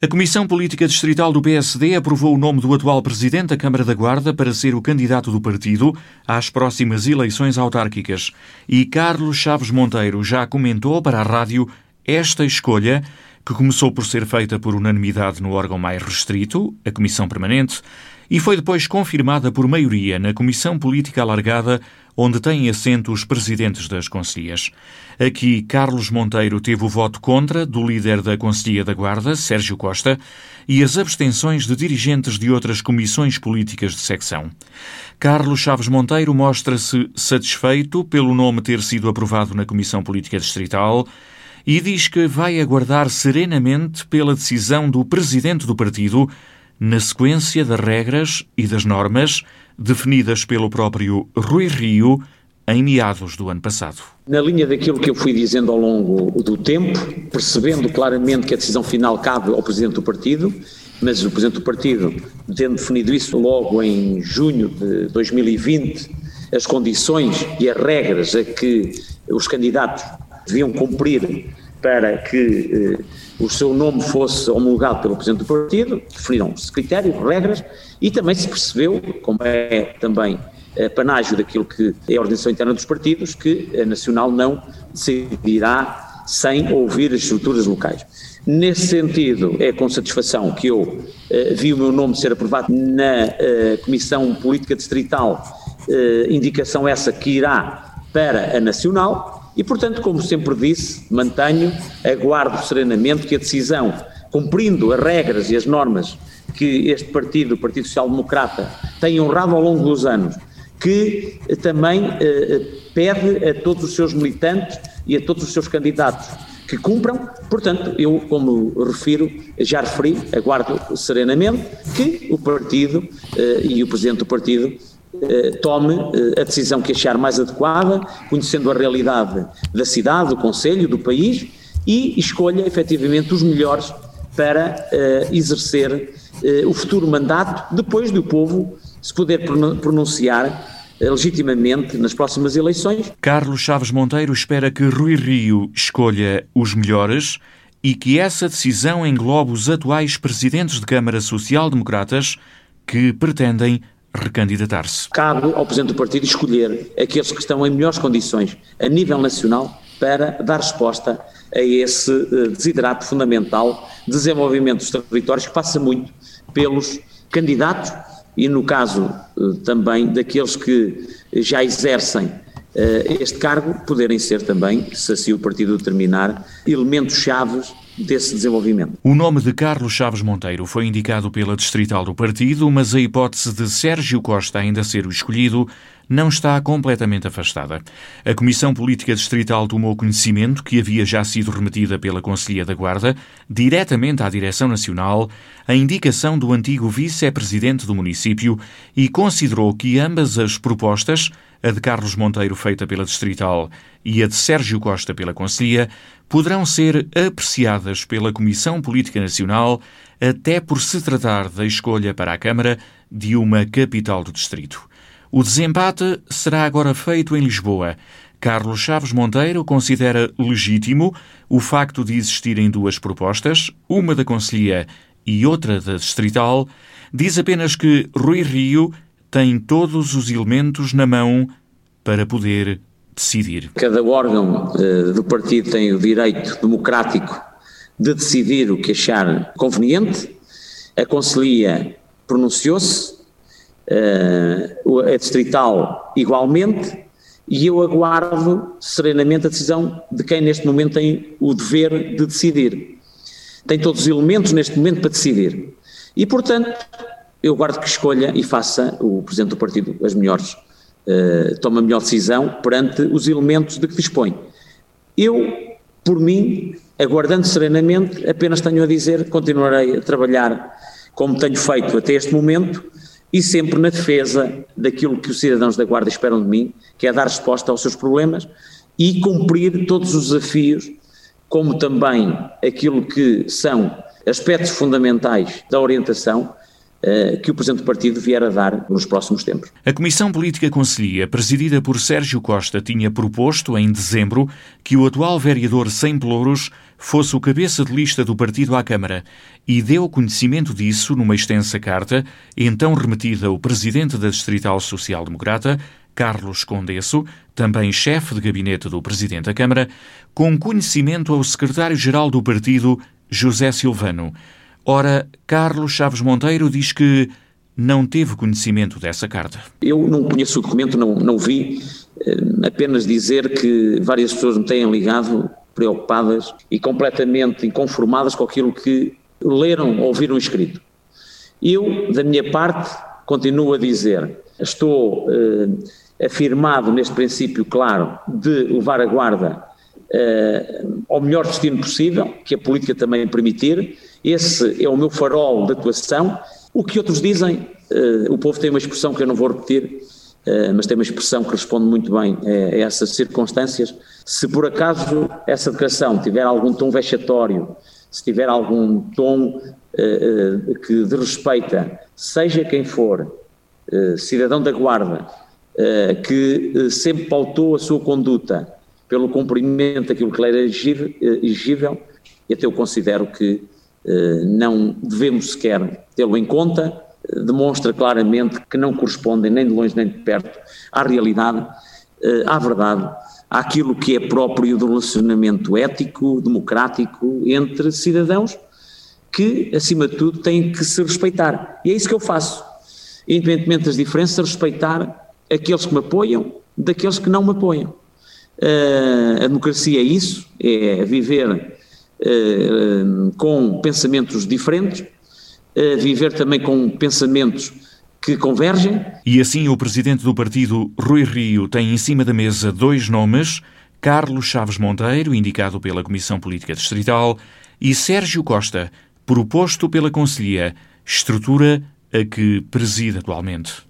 A Comissão Política Distrital do PSD aprovou o nome do atual presidente da Câmara da Guarda para ser o candidato do partido às próximas eleições autárquicas. E Carlos Chaves Monteiro já comentou para a rádio esta escolha, que começou por ser feita por unanimidade no órgão mais restrito, a Comissão Permanente, e foi depois confirmada por maioria na Comissão Política Alargada, onde têm assento os presidentes das conselhias. Aqui, Carlos Monteiro teve o voto contra do líder da Conselhia da Guarda, Sérgio Costa, e as abstenções de dirigentes de outras comissões políticas de secção. Carlos Chaves Monteiro mostra-se satisfeito pelo nome ter sido aprovado na Comissão Política Distrital e diz que vai aguardar serenamente pela decisão do presidente do partido na sequência das regras e das normas definidas pelo próprio Rui Rio em meados do ano passado. Na linha daquilo que eu fui dizendo ao longo do tempo, percebendo claramente que a decisão final cabe ao Presidente do Partido, mas o Presidente do Partido, tendo definido isso logo em junho de 2020, as condições e as regras a que os candidatos deviam cumprir para que eh, o seu nome fosse homologado pelo Presidente do Partido, definiram-se critérios, regras, e também se percebeu, como é também a panágio daquilo que é a organização interna dos partidos, que a Nacional não decidirá sem ouvir as estruturas locais. Nesse sentido, é com satisfação que eu eh, vi o meu nome ser aprovado na eh, Comissão Política Distrital, eh, indicação essa que irá para a Nacional, e, portanto, como sempre disse, mantenho, aguardo serenamente que a decisão, cumprindo as regras e as normas que este partido, o Partido Social Democrata, tem honrado ao longo dos anos, que também eh, pede a todos os seus militantes e a todos os seus candidatos que cumpram, portanto, eu, como refiro, já referi, aguardo serenamente que o partido eh, e o presidente do partido eh, tome eh, a decisão que achar mais adequada, conhecendo a realidade da cidade, do Conselho, do país e escolha efetivamente os melhores para uh, exercer o futuro mandato, depois do povo se poder pronunciar legitimamente nas próximas eleições. Carlos Chaves Monteiro espera que Rui Rio escolha os melhores e que essa decisão englobe os atuais presidentes de Câmara Social-Democratas que pretendem recandidatar-se. Cabe ao Presidente do Partido escolher aqueles que estão em melhores condições a nível nacional para dar resposta a esse uh, desiderato fundamental desenvolvimento dos territórios que passa muito pelos candidatos e no caso uh, também daqueles que já exercem este cargo poderem ser também, se assim o partido determinar, elementos chaves desse desenvolvimento. O nome de Carlos Chaves Monteiro foi indicado pela distrital do partido, mas a hipótese de Sérgio Costa ainda ser o escolhido não está completamente afastada. A Comissão Política Distrital tomou conhecimento que havia já sido remetida pela Conselhia da Guarda, diretamente à Direção Nacional, a indicação do antigo vice-presidente do município e considerou que ambas as propostas, a de Carlos Monteiro feita pela Distrital e a de Sérgio Costa pela Conselhia, poderão ser apreciadas pela Comissão Política Nacional até por se tratar da escolha para a Câmara de uma capital do distrito. O desempate será agora feito em Lisboa. Carlos Chaves Monteiro considera legítimo o facto de existirem duas propostas, uma da Conselhia e outra da Distrital. Diz apenas que Rui Rio tem todos os elementos na mão para poder decidir. Cada órgão uh, do partido tem o direito democrático de decidir o que achar conveniente. A Conselhia pronunciou-se, uh, a Distrital igualmente, e eu aguardo serenamente a decisão de quem neste momento tem o dever de decidir. Tem todos os elementos neste momento para decidir. E, portanto, eu guardo que escolha e faça o Presidente do Partido as melhores, uh, tome a melhor decisão perante os elementos de que dispõe. Eu, por mim, aguardando serenamente, apenas tenho a dizer, continuarei a trabalhar como tenho feito até este momento, e sempre na defesa daquilo que os cidadãos da Guarda esperam de mim, que é dar resposta aos seus problemas e cumprir todos os desafios, como também aquilo que são aspectos fundamentais da orientação que o Presidente do Partido vier a dar nos próximos tempos. A Comissão Política Conselhia, presidida por Sérgio Costa, tinha proposto, em dezembro, que o atual vereador Sem Pelouros fosse o cabeça de lista do partido à Câmara e deu conhecimento disso numa extensa carta, então remetida ao presidente da Distrital Social Democrata, Carlos Condesso, também chefe de gabinete do presidente da Câmara, com conhecimento ao secretário-geral do partido, José Silvano. Ora, Carlos Chaves Monteiro diz que não teve conhecimento dessa carta. Eu não conheço o documento, não, não vi, eh, apenas dizer que várias pessoas me têm ligado preocupadas e completamente inconformadas com aquilo que leram ou ouviram escrito. Eu, da minha parte, continuo a dizer, estou eh, afirmado neste princípio claro de levar a guarda eh, ao melhor destino possível, que a política também permitir. Esse é o meu farol de atuação o que outros dizem, uh, o povo tem uma expressão que eu não vou repetir, uh, mas tem uma expressão que responde muito bem a, a essas circunstâncias. Se por acaso essa declaração tiver algum tom vexatório, se tiver algum tom uh, que desrespeita, seja quem for, cidadão da guarda, que sempre pautou a sua conduta pelo cumprimento daquilo que lhe era exigível, e até eu considero que eh, não devemos sequer tê-lo em conta, eh, demonstra claramente que não correspondem nem de longe nem de perto à realidade, eh, à verdade, àquilo que é próprio do relacionamento ético, democrático entre cidadãos que, acima de tudo, têm que se respeitar. E é isso que eu faço. Independentemente das diferenças, respeitar aqueles que me apoiam daqueles que não me apoiam. A democracia é isso, é viver eh, com pensamentos diferentes, viver também com pensamentos que convergem. E assim o presidente do partido, Rui Rio, tem em cima da mesa dois nomes: Carlos Chaves Monteiro, indicado pela Comissão Política Distrital, e Sérgio Costa, proposto pela Conselhia, estrutura a que preside atualmente.